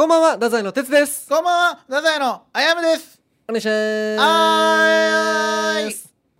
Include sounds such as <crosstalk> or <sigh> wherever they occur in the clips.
こんばんは、太宰の哲です。こんばんは、太宰のあやむです。お願いします。はーい。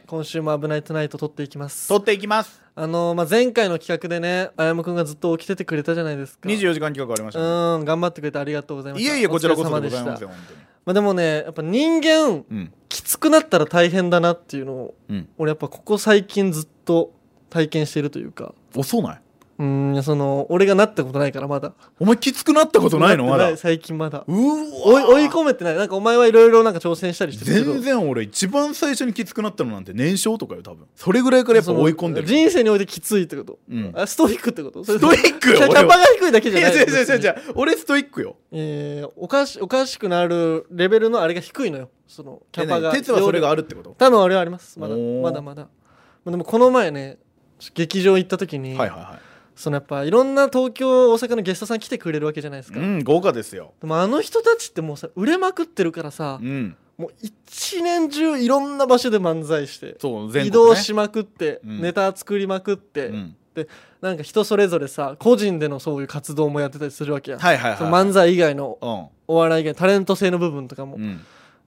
今週も危ないトゥナイト撮っていきます。撮っていきます。あのー、まあ、前回の企画でね、あやむくんがずっと起きててくれたじゃないですか。24時間企画ありましうたね。ーん、頑張ってくれてありがとうございました。いえいえ、こちらこそお疲れ様でございますよ、本当に。まあ、でもね、やっぱ人間、うん。きつくなったら大変だなっていうのを、うん。俺やっぱここ最近ずっと体験してるというか、お、そうない？うーんその、俺がなったことないからまだ。お前きつくなったことないの？まだ。最近まだ。うわ追い込めてない。なんかお前はいろいろなんか挑戦したりしてるけど。全然俺一番最初にきつくなったのなんて年少とかよ多分。それぐらいからやっぱ追い込んでる。人生においてきついってこと、うん。あストイックってこと？スストイックよキャパが低いだけじゃないいや違う違う違う俺ストイックよ。えーおかしおかしくなるレベルのあれが低いのよ。そのキャパが鉄はそれがあるってこと？多分あれはあります。まだまだまだ。まあでもこの前ね劇場行った時に、はいはいはそのやっぱいろんな東京大阪のゲストさん来てくれるわけじゃないですか、いうん豪華ですよ。でもあの人たちってもうさ売れまくってるからさう、ん。もう一年中いろんな場所で漫才して、そう全国ね。移動しまくって、うん。ネタ作りまくって、うん。なんか人それぞれさ個人でのそういう活動もやってたりするわけや、はいはいそのはい。漫才以外のうお笑い以外タレント性の部分とかも、んうん。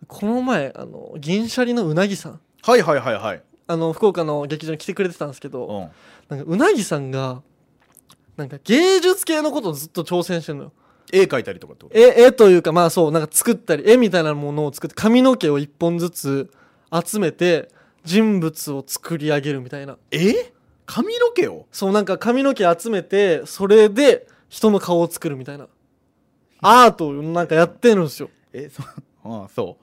この前あの銀シャリのうなぎさん。はいはいはいはい。あの福岡の劇場に来てくれてたんですけど、うん。なんかうなぎさんがなんか芸術系のことをずっと挑戦してるのよ。絵描いたりとかってこと？絵絵というかまあそうなんか作ったり絵みたいなものを作って髪の毛を一本ずつ集めて人物を作り上げるみたいな。え？髪の毛を？そうなんか髪の毛集めてそれで人の顔を作るみたいな。アートをなんかやってるんですよ。えそああそ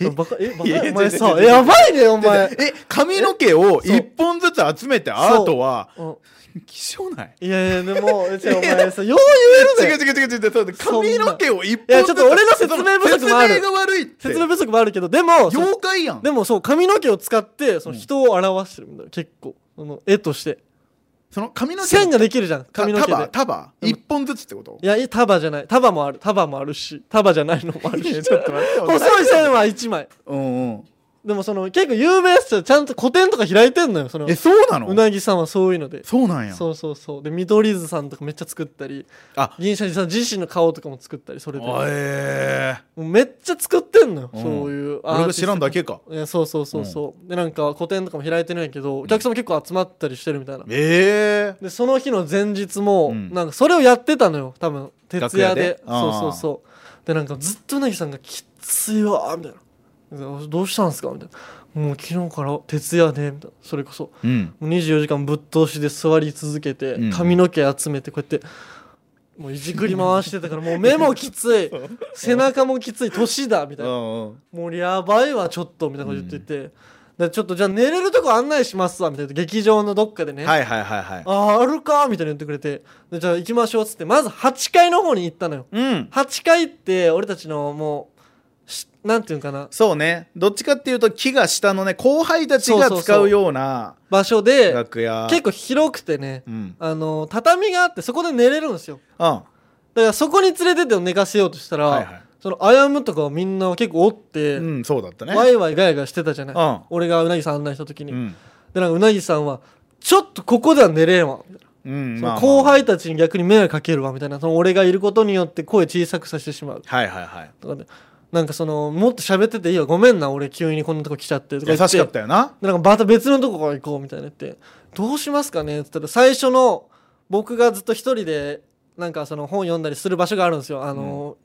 う。バカえバカいやお前さやばいねお前。え <laughs> 髪の毛を一本ずつ集めてアートはうん。希少ない。いやいやでもえ違うお前さよう言えるね違う違う違う違う髪の毛を一いや本ずつちょっと俺の説明不足もある。説明が悪い説明不足もあるけどでもそ妖怪やん。でもそう髪の毛を使ってその人を表してるんだよ結構。その絵としてその髪の毛線ができるじゃん。髪の毛で。束束？うん。一本ずつってこと？いやいや束じゃない。束もある。束もあるし。束じゃないのもあるし。<laughs> ちょっと待って。細い線は1枚。うんうんでもその結構有名な人はちゃんと個展とか開いてんのよそのえそうなの？うなぎさんはそういうので。そうなんや。そうそうそう。で見取り図さんとかめっちゃ作ったりあ。銀シャリさん自身の顔とかも作ったりそれで。もええうめっちゃ作ってんのよ、うん。そういう俺が知らんだけか。いやそうそうそうそう、でなんか個展とかも開いてるんやけどお客さんも結構集まったりしてるみたいな、ええでその日の前日も、うん。なんかそれをやってたのよ多分。徹夜で。そうそうそう。でなんかずっとうなぎさんが「きついわ」みたいな「どうしたんすか?」みたいな「もう昨日から徹夜で」みたいな。それこそ。うん。もう24時間ぶっ通しで座り続けて、うん。髪の毛集めてこうやってもういじくり回してたからもう目もきつい。<laughs> 背中もきつい。年だみたいな。うんもうやばいわちょっとみたいなこと言ってて、でちょっとじゃあ寝れるとこ案内しますわみたいな。劇場のどっかでね、はいはいはいはい。あああるかみたいな言ってくれて。でじゃあ行きましょうっつってまず8階の方に行ったのよ。うん。8階って俺たちのもうしなんていうんかな。そうね。どっちかっていうと木が下のね後輩たちが使うような場所で楽屋。結構広くてねうん。あの畳があってそこで寝れるんですよ。うん。はだからそこに連れてって寝かせようとしたら、いはい。そのあやむとかみんな結構おって、うんそうだったね。ワイワイガヤガヤしてたじゃない、うん。俺がうなぎさん案内した時に、うん。でなんかうなぎさんはちょっとここでは寝れんわ。みたいなうんそのまあまあ。後輩たちに逆に迷惑かけるわみたいな。その俺がいることによって声小さくさせてしまう。はいはいはい。とかでなんかそのもっと喋ってていいよごめんな俺急にこんなとこ来ちゃってとか優言ってしかったよな。でなんかまた別のとこから行こうみたいな言ってどうしますかねって言ったら最初の僕がずっと一人でなんかその本読んだりする場所があるんですよ。あの、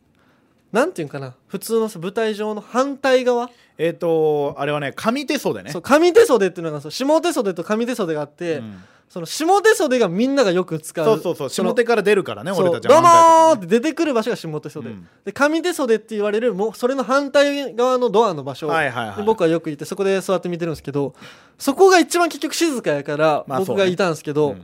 なんていうんかな？普通のさ舞台上の反対側、えっとあれはね上手袖ね。そう上手袖っていうのがそう下手袖と上手袖があって、うん。その下手袖がみんながよく使うそうそうそうの下手から出るからね俺たちどうもはーって出てくる場所が下手袖、うん。で上手袖って言われるもうそれの反対側のドアの場所、はいはいはい。で僕はよくいてそこで座って見てるんですけどそこが一番結局静かやから僕がいたんですけど、う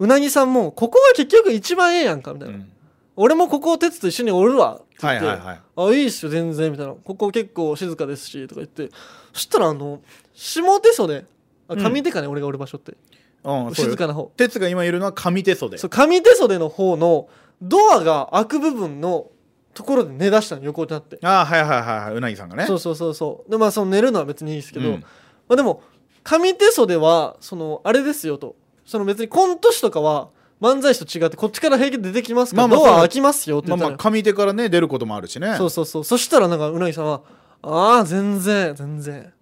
うんなぎさんもここが結局一番ええやんかみたいな、うん俺もここを鉄と一緒におるわ。って言って、はいはいはい。あいいっすよ全然みたいな。ここ結構静かですしとか言って。そしたらあの下手袖あうん。上手かね、俺がおる場所って。うん静かな方。鉄が今いるのは上手袖そう上手袖の方のドアが開く部分のところで寝だしたの横になって、ああはいはいはいはい。うなぎさんがね。そうそうそうそう。でまあその寝るのは別にいいですけど、うん。まあ、でも上手袖はそのあれですよと。その別にコント師とかは漫才師と違ってこっちから平気で出てきますか？ら、まあまあドア開きますよってまあ言ったら、まあ上手からね出ることもあるしね。そうそうそう。そしたらなんかうなぎさんは「ああ全然全然」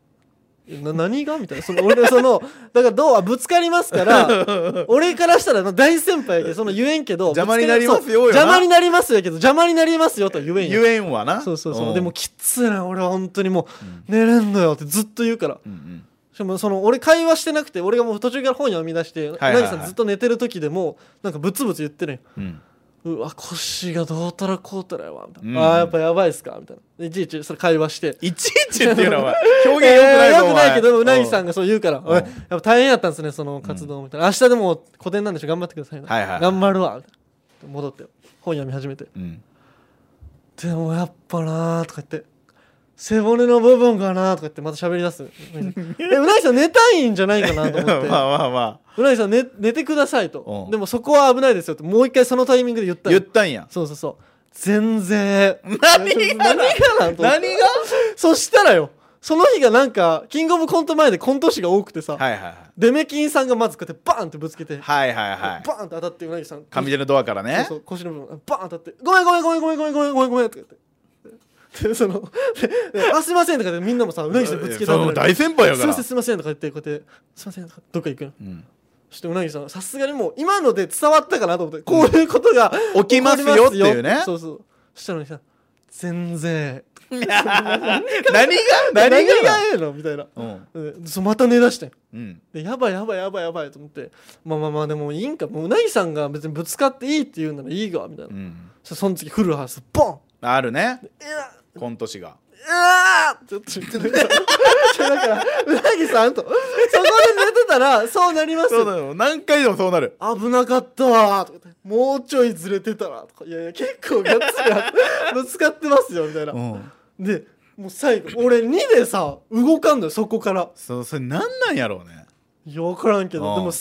な何が？みたいな。その俺その <laughs> だからドアぶつかりますから <laughs> 俺からしたら大先輩やけどその言えんけど邪魔になりますよそうよな。邪魔になりますよやけど邪魔になりますよとは言えんよ。言えんわな。そうそうそう、ん。でもきついな。俺は本当にもう寝れんのよってずっと言うから。うんうんしかもその俺会話してなくて俺がもう途中から本読み出して、はいはいはい。うなぎさんずっと寝てる時でもなんかブツブツ言ってるんようん。うわ腰がどうたらこうたらやわみたいな、うん。ああやっぱやばいっすかみたいな。いちいちそれ会話して。いちいちっていうのは <laughs> 表現よくないぞよくないけどうなぎさんんがそう言うから「ん。おいやっぱ大変やったんですねその活動」みたいな「明日でも個展なんでしょ頑張ってくださいね」はいはい。はい頑張るわ」みたいな。戻って本読み始めて。うん「でもやっぱな」とか言って「背骨の部分かなとか言ってまた喋り出す。<laughs> えうなぎさん寝たいんじゃないかなと思って。<laughs> まあまあまあ。うなぎさん寝寝てくださいと、うん、でもそこは危ないですよってもう一回そのタイミングで言った言ったんや。そうそうそう。全然。何が？何が何が？そしたらよ。その日がなんかキングオブコント前でコント師が多くてさ、はいはいはい、デメキンさんがまずこうやってバーンってぶつけて、はいはいはい、バーンって当たってうなぎさん。上手のドアからね。そうそう腰の部分。バーン当たって「ごめんごめんごめんごめんごめんごめんごめん」って言って。<laughs> その <laughs> あすいません」とかでみんなもさうなぎさんぶつけた大先輩やから。すいませんすいません」とか言ってこうやって「すいません」とかどっか行くの。うん。そしてうなぎさんさすがにもう今ので伝わったかなと思ってこういうことが起きますよっていうね。そうそう。そしたのにさ全然。<laughs> 何が何何ががええのみたいな。うんうん。そうまた寝だして。んうん。でやばいやばいやばいやばいと思って。まあまあまあでもいいんか。もううなぎさんが別にぶつかっていいって言うならいいがみたいな、うん。そその次フルハウスボンあるね。コント師が。うわ。ーちょっと言って。ただからうなぎさんと。そこで寝てたらそうなります。よそ何回でもそうなる。危なかったわ。ーとかもうちょいずれてたらとか。いやいや結構ガッツリあぶつかってますよみたいな、うん。でもう最後俺2でさ動かんのよそこから。そうそれ何なんやろうね。いや分からんけど。うん。でも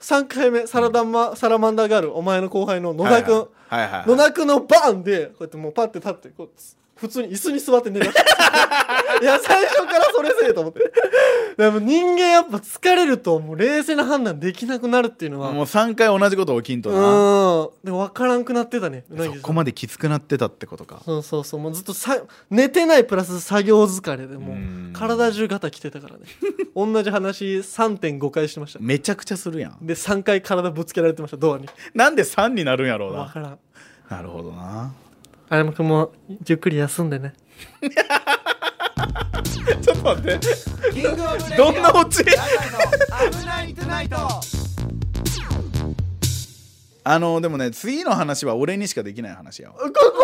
33回目サラダンマサラマンダーガールお前の後輩の野田君、はいはいはいはい野田君のバーンでこうやってもうパッて立ってこう普通に椅子に座って寝だしたいや最初からそれせえと思って。でも人間やっぱ疲れるともう冷静な判断できなくなるっていうのはもう3回同じこと起きんとな。うん。でも分からんくなってたねそこまできつくなってたってことか。そうそうそうもうずっとさ寝てないプラス作業疲れでもううん。体中ガタきてたからね。同じ話3.5回してました。めちゃくちゃするやん。で3回体ぶつけられてましたドアに。なんで3になるんやろうな。分からん。なるほどなあやまくんもゆっくり休んでね。<laughs> ちょっと待って。キングオブレディオどんなオチ？危ないトゥナイトあのでもね次の話は俺にしかできない話やわ。かっこいい！かっ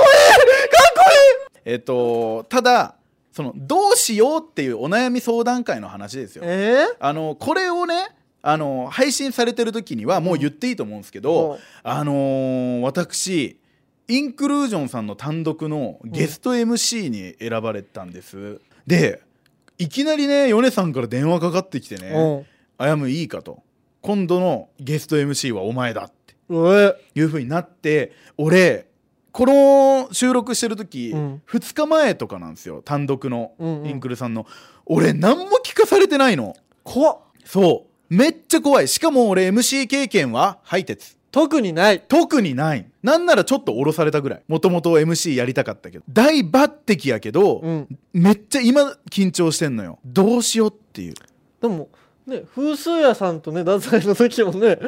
こえっとただそのどうしようっていうお悩み相談会の話ですよ。いいえあのこれをねあの配信されてる時にはもう言っていいと思うんですけど、うんあのー？私インクルージョンさんの単独のゲスト MC に選ばれたんです、でいきなりね米さんから電話かかってきてねうん「あやむいいか」と「今度のゲスト MC はお前だ」って。いう風になって俺この収録してる時、うん。2日前とかなんですよ。単独のうんうん。インクルさんの、俺何も聞かされてないの。怖っ。そう。めっちゃ怖い。しかも俺 MC 経験はハイテツ特にない。特にない。なんならちょっと降ろされたぐらい。もともと MC やりたかったけど。大抜擢やけど、うん。めっちゃ今緊張してんのよ。どうしようっていう。でもね風数屋さんとね太宰の時もね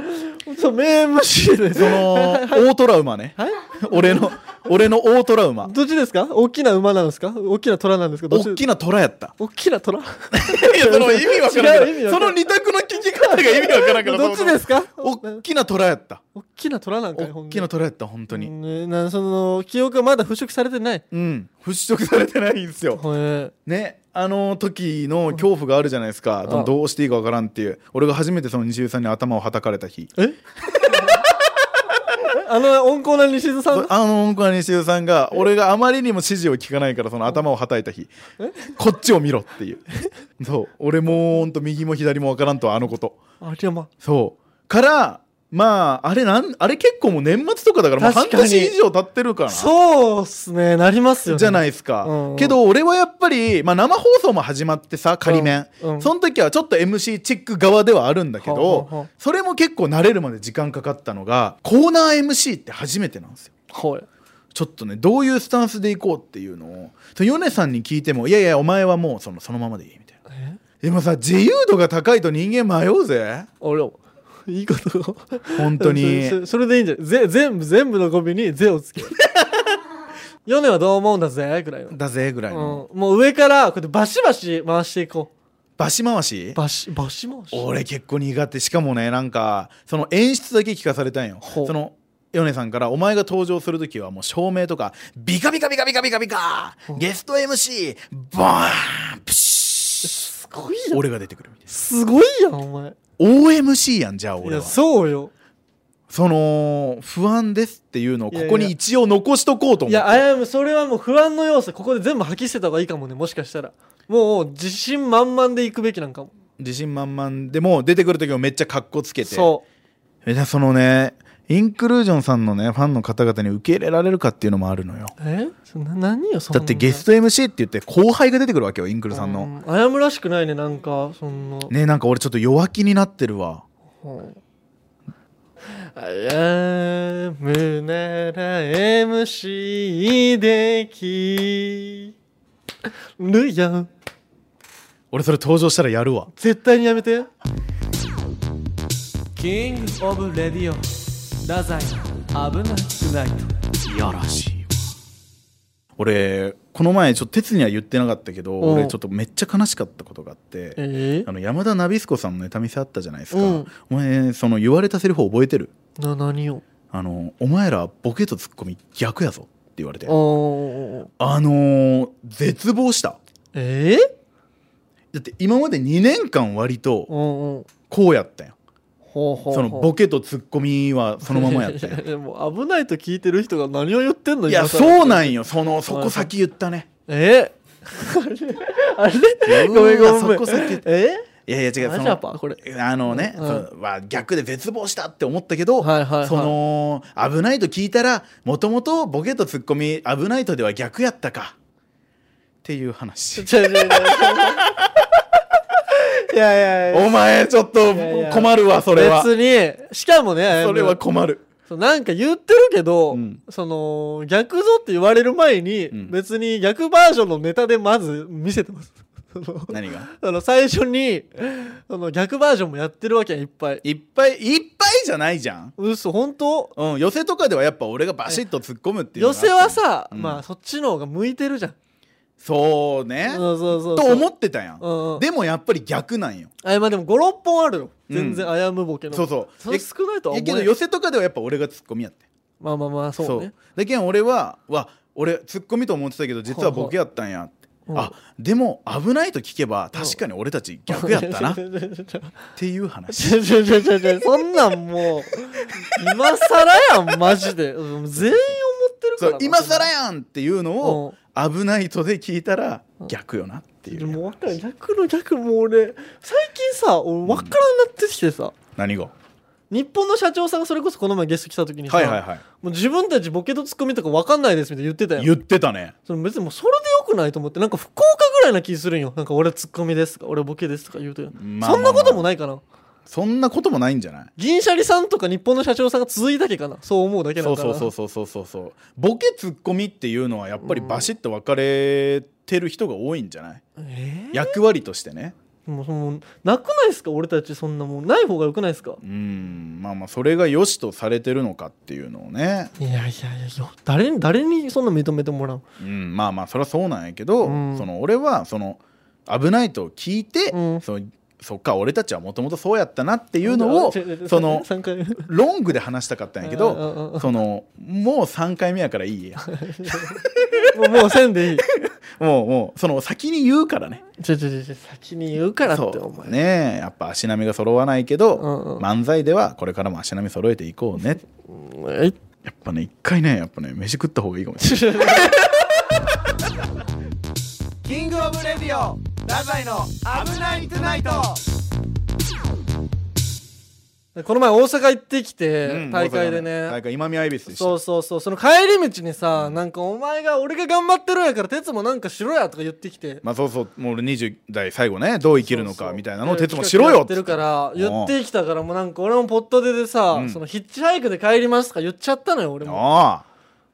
そう名 MC でその大トラウマね。はい。俺の俺の大トラウマ。どっちですか？大きな馬なんですか？大きな虎なんですか？大きなトラやった。大きな虎？<laughs> いやその意味わからんけど。その二択の聞き方が意味わからんけどどっちですか？大きなトラやった。大きな虎なんかい大きなトラやった本当に。ね、なその記憶がまだ払拭されてない。うん。払拭されてないんですよ。へねあの時の恐怖があるじゃないですか、うん。どうしていいかわからんっていう。俺が初めてその西井さんに頭をはたかれた日。え？<laughs> あの温厚な西津さんあの温厚な西井さんが俺があまりにも指示を聞かないからその頭をはたいた日。こっちを見ろっていう。そう。俺もうほんと右も左もわからんとあのこと。ありゃまそう。からまああれなんあれ結構もう年末とかだからもう半年以上経ってるかな。そうっすねなりますよね。じゃないですか、うんけど俺はやっぱり、まあ、生放送も始まってさ仮面、うん。うんその時はちょっと MC チック側ではあるんだけど、それも結構慣れるまで時間かかったのがコーナー MC って初めてなんですよ。はい。ちょっとねどういうスタンスでいこうっていうのを。米さんに聞いても「いやいやお前はもうそのそのままでいい」みたいな。え？でもさ自由度が高いと人間迷うぜ。俺いいことを。本当に。それでいいんじゃない？ぜ全部全部の語尾に「ぜ」をつける。<laughs> ヨネはどう思うんだぜ？ぐらいの、だぜぐらいの、うん、もう上からこうやってバシバシ回していこバシ回し？うバシバシ回し。俺結構苦手。しかもねなんかその演出だけ聞かされたんよ。その米さんから「お前が登場する時はもう照明とかビカビカビカビカビカビカゲスト MC バーンプシッすごいやん。俺が出てくるみたいすごいやんお前。な OMC やんじゃあ俺は。そうよ。その不安ですっていうのをここに一応残しとこうと思って。いやあやむそれはもう不安の要素ここで全部吐き捨てた方がいいかもねもしかしたら。もう自信満々でいくべきなんかも。自信満々でも出てくる時もめっちゃかっこつけて。そえじゃあそのねインクルージョンさんのねファンの方々に受け入れられるかっていうのもあるのよ。うえ？そな何よそんな。だってゲスト MC って言って後輩が出てくるわけよインクルさんの、うん。あやむらしくないねなんかそんな。ねなんか俺ちょっと弱気になってるわ。あやむなら MC できるやん俺それ登場したらやるわ。絶対にやめて。キングオブレディオ太宰危なくない。といやらしい。わ俺この前ちょっと哲には言ってなかったけどう。ん俺ちょっとめっちゃ悲しかったことがあってえあの山田ナビスコさんのネタ見せあったじゃないですか、うん。お前その言われたセリフ覚えてる？な何を？あのお前らボケとツッコミ逆やぞって言われて。あのー、絶望した。えだって今まで2年間割とこうやったよほうほうそのボケとツッコミはそのままやったよいやいやもう危ないと聞いてる人が何を言ってんのいやそうなんよ。そのそこ先言ったね。え？<laughs> あれ？あれ？ごめんごめんそこ先え？いやいや違うマそのこれ。あのね、うん。そ逆で絶望したって思ったけど、はいはいはい。その危ないと聞いたらもともとボケとツッコミ危ないとでは逆やったか。っていう話 <laughs> いやいやお前ちょっと困るわそれは。別に。しかもねそれは困る。なんか言ってるけど、うん。その逆ぞって言われる前に、ん。別に逆バージョンのネタでまず見せてます。<laughs> 何が？あの最初にその逆バージョンもやってるわけやんいっぱい。いっぱいいっぱいじゃないじゃん。嘘本当？うん、寄せとかではやっぱ俺がバシッと突っ込むっていうの寄せはさ、うん。まあそっちの方が向いてるじゃんそうね。そうそうそうと思っってたやん、うんうん。でもやっぱり逆なんよ。あまあでも56本あるよ。うん。全然あやむボケの、そうそう。それ少ないとはや思うけど寄せとかではやっぱ俺がツッコミやってまあまあまあそうね。だけん俺はわ俺ツッコミと思ってたけど実はボケやったんやって。うん。あでも危ないと聞けば確かに俺たち逆やったな。っちょていう話。ちょちょちょちょちょそんなんもう今更やんマジで。<laughs> うん全員思ってるからそう今更やんっていうのうを危ないとで聞いたら逆よなっていう。もう分からん逆の逆もう俺最近さ俺分からんなってきてさ、何が日本の社長さんがそれこそこの前ゲスト来た時にさ、はいはいはい。もう自分たちボケとツッコミとか分かんないですみたいな言ってたよ言ってたね。その別にもうそれでよくないと思ってなんか福岡ぐらいな気するんよ。なんか俺ツッコミですとか俺ボケですとか言うとよ、まあまあまあ。そんなこともないかなそんなこともないんじゃない？銀シャリさんとか日本の社長さんが続いたけかな？そう思うだけなそうのかなそうそうそうそうそうそう。ボケツッコミっていうのはやっぱりバシッと分かれてる人が多いんじゃない？え役割としてね。ー、もうそのなくないですか？俺たちそんなもんない方がよくないですか？うん。まあまあそれが良しとされてるのかっていうのをね。いやいやいやよ誰に誰にそんな認めてもらう？うん。まあまあそれはそうなんやけど、うん。その俺はその危ないと聞いて、うん。そのそっか俺たちはもともとそうやったなっていうのをその3回目ロングで話したかったんやけどそのもう3回目やからいいや。<laughs> もうもうせんでいい。<laughs> もうもうその先に言うからね。ちょちょちょ先に言うからってお前。そうねやっぱ足並みが揃わないけど、うんうん漫才ではこれからも足並み揃えていこうね。やっぱね一回ねやっぱね飯食った方がいいかもしれない。<laughs> キングオブレディオ太宰の危ないトゥナイト。この前大阪行ってきて、うん大会で大ね阪今宮恵比寿でした。そうそうそう。その帰り道にさ、なんかお前が俺が頑張ってるんやから哲もなんかしろやとか言ってきて。まあそうそう。もう俺20代最後ねどう生きるのかみたいなのを鉄もしろよやってるから言ってきたからもうなんか俺もポットででさ、うん。そのヒッチハイクで帰りますとか言っちゃったのよ俺も。あ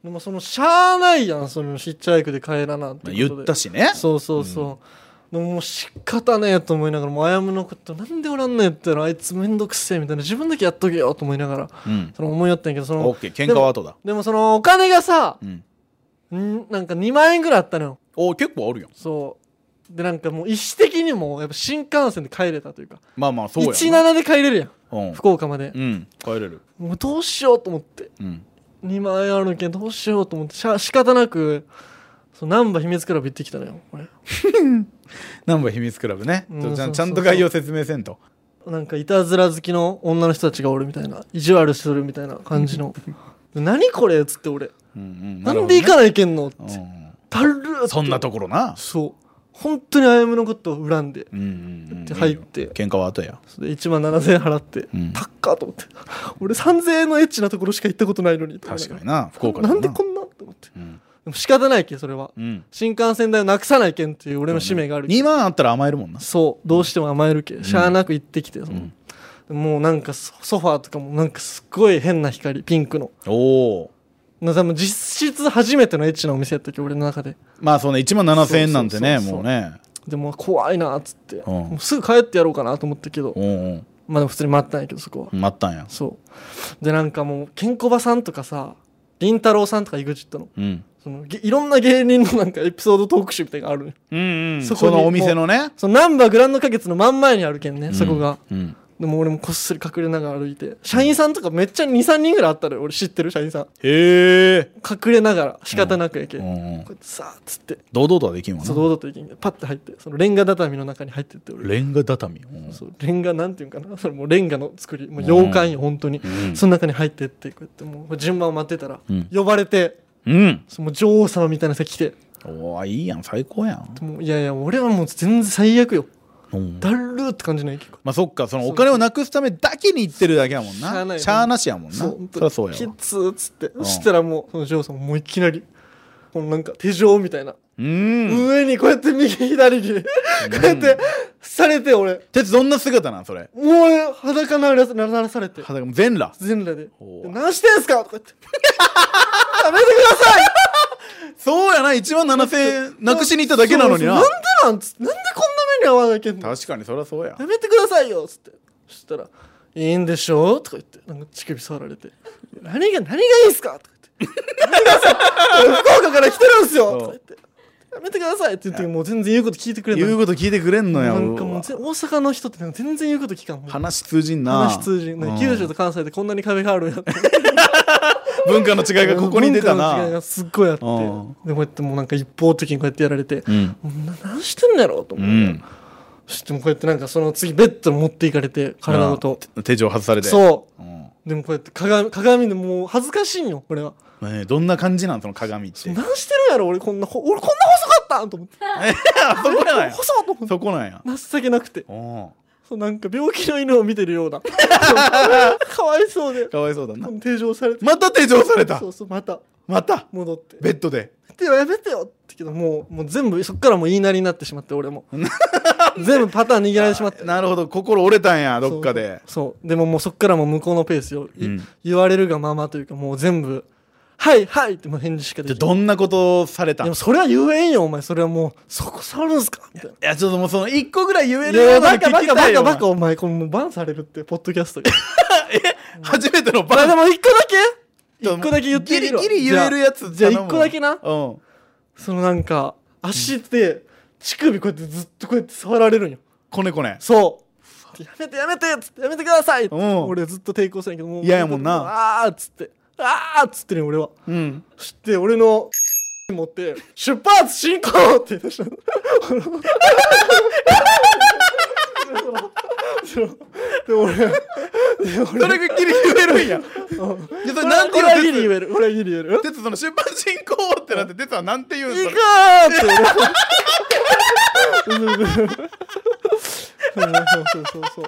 でもそのしゃあないやんそのヒッチハイクで帰らなってことで。あ言ったしね。そうそうそう、でももう仕方ねえと思いながらもうあやむのことなんでおらんのやったらあいつめんどくせえみたいな自分だけやっとけよと思いながらうん。その思いよったんやけどそのオッケー。喧嘩は後だ。でもそのお金がさうん。ん？なんか2万円ぐらいあったのよ。お結構あるよそう。でなんかもう意思的にもやっぱ新幹線で帰れたというか。まあまあそうやな。17で帰れるやん。うん。福岡まで。うん。帰れる。もうどうしようと思って。うん。2万円あるけんどうしようと思って。しゃ仕方なくそう難波秘密クラブ行ってきたのよこれ <laughs> ナンバー秘密クラブね。うんちょちゃんちゃんと概要説明せんと。なんかいたずら好きの女の人たちがおるみたいな意地悪するみたいな感じの。何これっつって俺。うんうんなんで行かないけんのって。だるーって。そんなところな。そう。本当にあやむのことを恨んで。うんうんうんで入って。喧嘩は後や。それで1万7000円払って、うん。高っと思って。<laughs> 俺3000円のエッチなところしか行ったことないのに。確かにな福岡だな。んでこんなって思って。うんでも仕方ないけんそれは。うん。新幹線代をなくさないけんっていう俺の使命があるけん2万あったら甘えるもんな。そう。どうしても甘えるけん。しゃあなく行ってきて、その。ん。もうなんかソソファーとかもなんかすっごい変な光ピンクの。おお実質初めてのエッチなお店やったっけ俺の中で。まあそうね。1万7000円なんてねもうね。でも怖いなっつって、うすぐ帰ってやろうかなと思ったけど、おうまあでも普通に待ったんやけどそこは、待ったんや。そう。でなんかもうケンコバさんとかさ凛太郎さんとか EXIT の。うん。そのげいろんな芸人のなんかエピソードトーク集みたいなのがあるうんうん。そこのお店のね。そのナンバーグランド花月の真ん前にあるけんね、そこが。うんでも俺もこっそり隠れながら歩いて社員さんとかめっちゃ23人ぐらいあったのよ。俺知ってる？社員さん。へえ。隠れながら仕方なくやけ、うんこうん。うやってさあっつって。堂々とはできんわな。そう堂々と行きんでパッて入ってそのレンガ畳の中に入ってって俺。レンガ畳。うん。そうレンガなんていうんかな？それもうレンガの作り。もう洋館よ本当に、うん。その中に入ってってこうやってもう順番を待ってたら、うん。呼ばれてうん。その女王様みたいな人来て。おーいいやん。最高やん。もういやいや俺はもう全然最悪よ。うんだるーって感じないけどまあそっかそのお金をなくすためだけに行ってるだけやもんな。しゃあなしやもんな。そりゃそうやきわつーっつってん。そしたらもうその女王様もういきなりこのなんか手錠みたいな、うん上にこうやって右左に。こうやってされて俺。鉄どんな姿なんそれ？もう俺裸ならならされて。裸も全裸？全裸で。何してんすか？とか言って。やめてください。そうやな。1万7000円なくしに行っただけなのにな。なんでなんつなんでこんな目に遭わなきゃ。確かにそりゃそうや。やめてくださいよ。つって。そしたら「いいんでしょ?」とか言って。なんか乳首触られて「何が何がいいんすか?」とか言って「何がさ福岡から来てるんすよ」とか言って「やめてください」って言ってもう全然言うこと聞いてくれない言うこと聞いてくれんのやなんかもう大阪の人って全然言うこと聞かん話通じんな。話通じんうん。九州と関西でこんなに壁があるんやって。<laughs> 文化の違いがここに出た文化の違いながすっごいあって。でうん。こうやってもうなんか一方的にこうやってやられてうん。何してんのやろとう思って、ん。そしてもうこうやってなんかその次ベッドに持っていかれて体ごと。あ手錠外されて。そう。うん。でもこうやって鏡鏡でもう恥ずかしいんよこれは。どんな感じなん？その鏡って。何してるんやろ俺こんなほ俺こんなったんと思って。あそこなんや細っと思ってそこなんや。情けなくて。おそうなんか病気の犬を見てるような。<laughs> かわいそうで。かわいそうだな。されて。また手錠された？そうそうまた。また？戻って。ベッドで？でやめてよってけどもうもう全部そっからもう言いなりになってしまって俺も。<laughs> 全部パターン握られてしまって。なるほど心折れたんやどっかで。そう。でももうそっからもう向こうのペースよ、いうん。言われるがままというかもう全部「はいはい」ってもう返事しかでじゃきない。あどんなことをされた？んいでもそれは言えんよお前それはもうそこ触るんすか？みたいな。やちょっともうその一個ぐらい言えるようなのバカバカバカバカお前これもうバンされるってポッドキャストで。<laughs> 初めてのバまあでも一個だけ一個だけ言ってみるわギリギリ言えるやつじゃあ頼む一個だけな。うん。そのなんか足で乳首こうやってずっとこうやって触られるんよ。こねこね。そう。やめてやめてっつってやめてくださいっつって。うん。俺ずっと抵抗したんやけどもう。嫌やもんな。あーっつってあーっつってね俺は。うん。そして俺の持って出発進行！って言い出したの。<laughs> で俺で俺それがギリ言えるんや。うん。いやそれ俺なんて俺はギリ言える。俺はギリ言える？鉄その出発進行ってなって鉄はなんて言うんそれ行くーって。俺 <laughs> <laughs> そうそうそうそう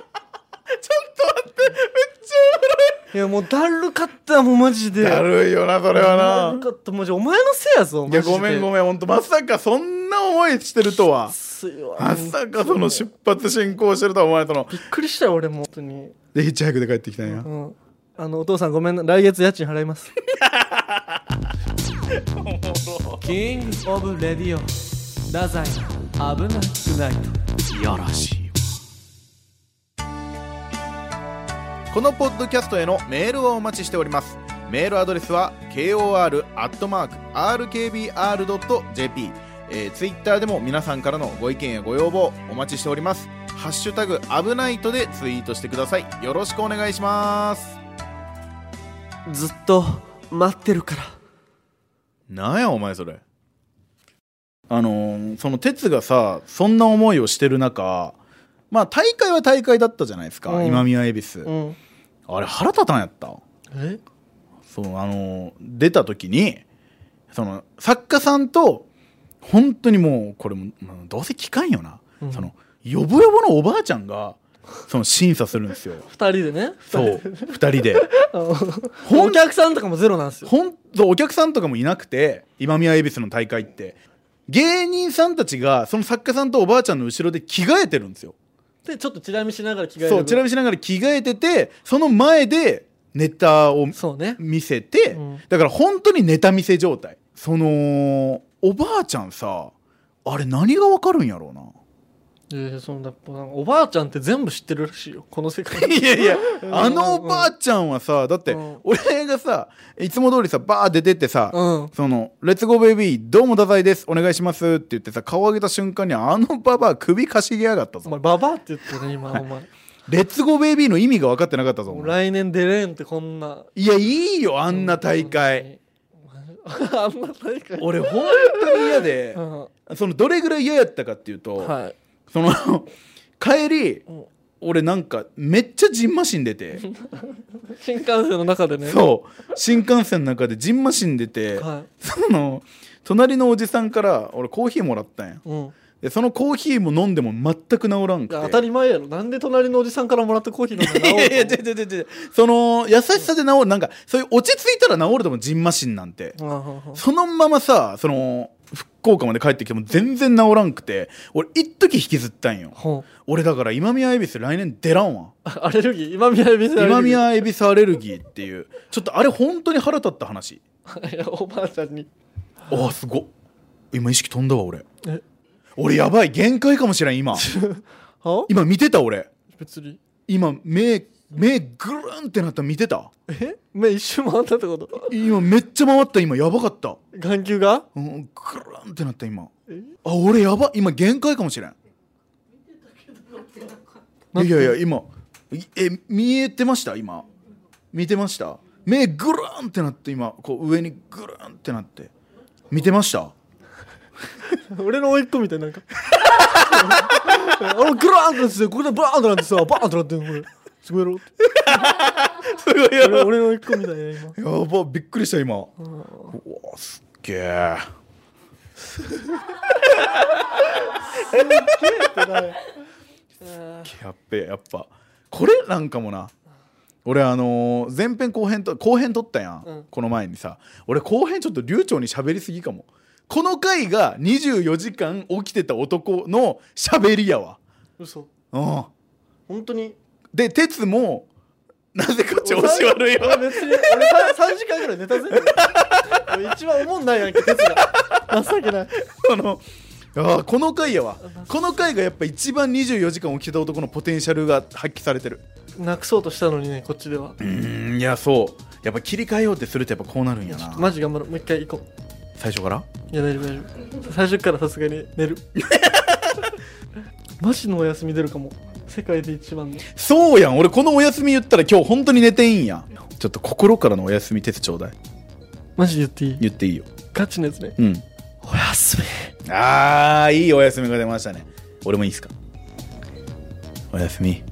っと待ってめっちい。やもうだるかったもうマジで。だるいよなそれはだるなかったマジお前のせいやぞいやごめんごんめんほんとまさかそんな思いしてるとは。すい。わまさかその出発進行してるとは思われたの。びっくりしたよ俺も本当に。でヒッチハイクで帰ってきたんや。うん。あのお父さんごめんな来月家賃払います。<laughs> キングオブレディオ。太宰危なくない。といやらしいこのポッドキャストへのメールをお待ちしております。メールアドレスは kor.rkbr.jp えー、ツイッターでも皆さんからのご意見やご要望お待ちしております。ハッシュタグ危ないとでツイートしてください。よろしくお願いします。ずっと待ってるから。なんやお前それ。あのーその哲がさそんな思いをしてる中まあ大会は大会だったじゃないですか、うん。今宮恵比寿、うんあれ腹立たんやったえ？そうあのー出た時にその作家さんと本当にもうこれも、まあどうせ聞かんよな、うん。そのヨボヨボのおばあちゃんがその審査するんですよ。<laughs> 二人でね。そう2人で。<laughs> お客さんとかもゼロなんですよ。ほんとお客さんとかもいなくて今宮恵比寿の大会って。芸人さんたちがその作家さんとおばあちゃんの後ろで着替えてるんですよでちょっとチラ見しながら着替える。そうチラ見しながら着替えててその前でネタをそうね。見せて、うん。だから本当にネタ見せ状態。そのおばあちゃんさあれ何がわかるんやろうなえー、そんなおばあちゃんって全部知ってるらしいよ。この世界。<laughs> いやいやあのおばあちゃんはさだってうん。俺がさいつも通りさバー出てってさ、うん。その「レッツゴーベイビーどうも太宰ですお願いします」って言ってさ顔上げた瞬間にあのババア首かしげやがったぞ。お前ババアって言ってるね今お前「レッツゴーベイビーの意味が分かってなかったぞ。来年出れんってこんな。いやいいよあんな大会。あんな大会俺本当に嫌でうん。そのどれぐらい嫌やったかっていうと、はいその帰りうん。俺なんかめっちゃジンマシン出て。<laughs> 新幹線の中でね。そう。新幹線の中でジンマシン出てはその隣のおじさんから俺コーヒーもらったんや。いうん。でそのコーヒーも飲んでも全く治らんくて。当たり前やろ。なんで隣のおじさんからもらったコーヒー飲んだいやいや違う違う違う。違うその優しさで治るなんかそういう落ち着いたら治ると思うジンマシンなんて。そのままさその福岡まで帰ってきても全然治らんくて俺一時引きずったんよ。俺だから今宮恵比寿来年出らんわ。あアレルギー？今宮恵比寿アレルギー？今宮恵比寿アレルギーっていう。ちょっとあれ本当に腹立った話。<laughs> おばあちゃんに。ああすごっ。今意識飛んだわ俺。え？俺やばい限界かもしれん今。<laughs> は？今見てた俺。別に。今目目ぐるんってなった見てた？え？目一周回ったってこと？今めっちゃ回った今やばかった。眼球が？うん、ぐるんってなった今。え？あ俺やば今限界かもしれん。いやいや今いえ見えてました？今。見てました？目ぐるんってなって今。こう上にぐるんってなって。見てました？<laughs> 俺の甥っ子みたいなんか。あのグラーンってなっててこれでバーンってなってさバーンってなってんのこれ <laughs> すごいやろって。すごいや俺俺の甥っ子みたいな今。やばびっくりした今。うわすっげえやっべえやっぱ。これなんかもな。俺あのー前編後編と後編撮ったやん、うん。この前にさ。俺後編ちょっと流暢に喋りすぎかも。この回が24時間起きてた男の喋りやわ。嘘。うん。本当に？で哲もなぜか調子悪いよ。俺別に俺 3, 時間ぐらい寝たぜ俺一番思んないやんけ鉄が。情けない。あのあーこの回やわ。この回がやっぱ一番24時間起きてた男のポテンシャルが発揮されてる。なくそうとしたのにねこっちでは。うーんいやそう。やっぱ切り替えようってするとやっぱこうなるんやな。マジ頑張ろう。もう一回行こ最初から？ういや大丈夫大丈夫。最初からさすがに寝る。<laughs> マジのお休み出るかも世界で一番のそうやん。俺このお休み言ったら今日本当に寝ていいんや。ちょっと心からのお休み手伝ちょうだい。マジで言っていい？言っていいよ。ガチのやつね。うん。おやすみ。あーいいお休みが出ましたね。俺もいいっすか？おやすみ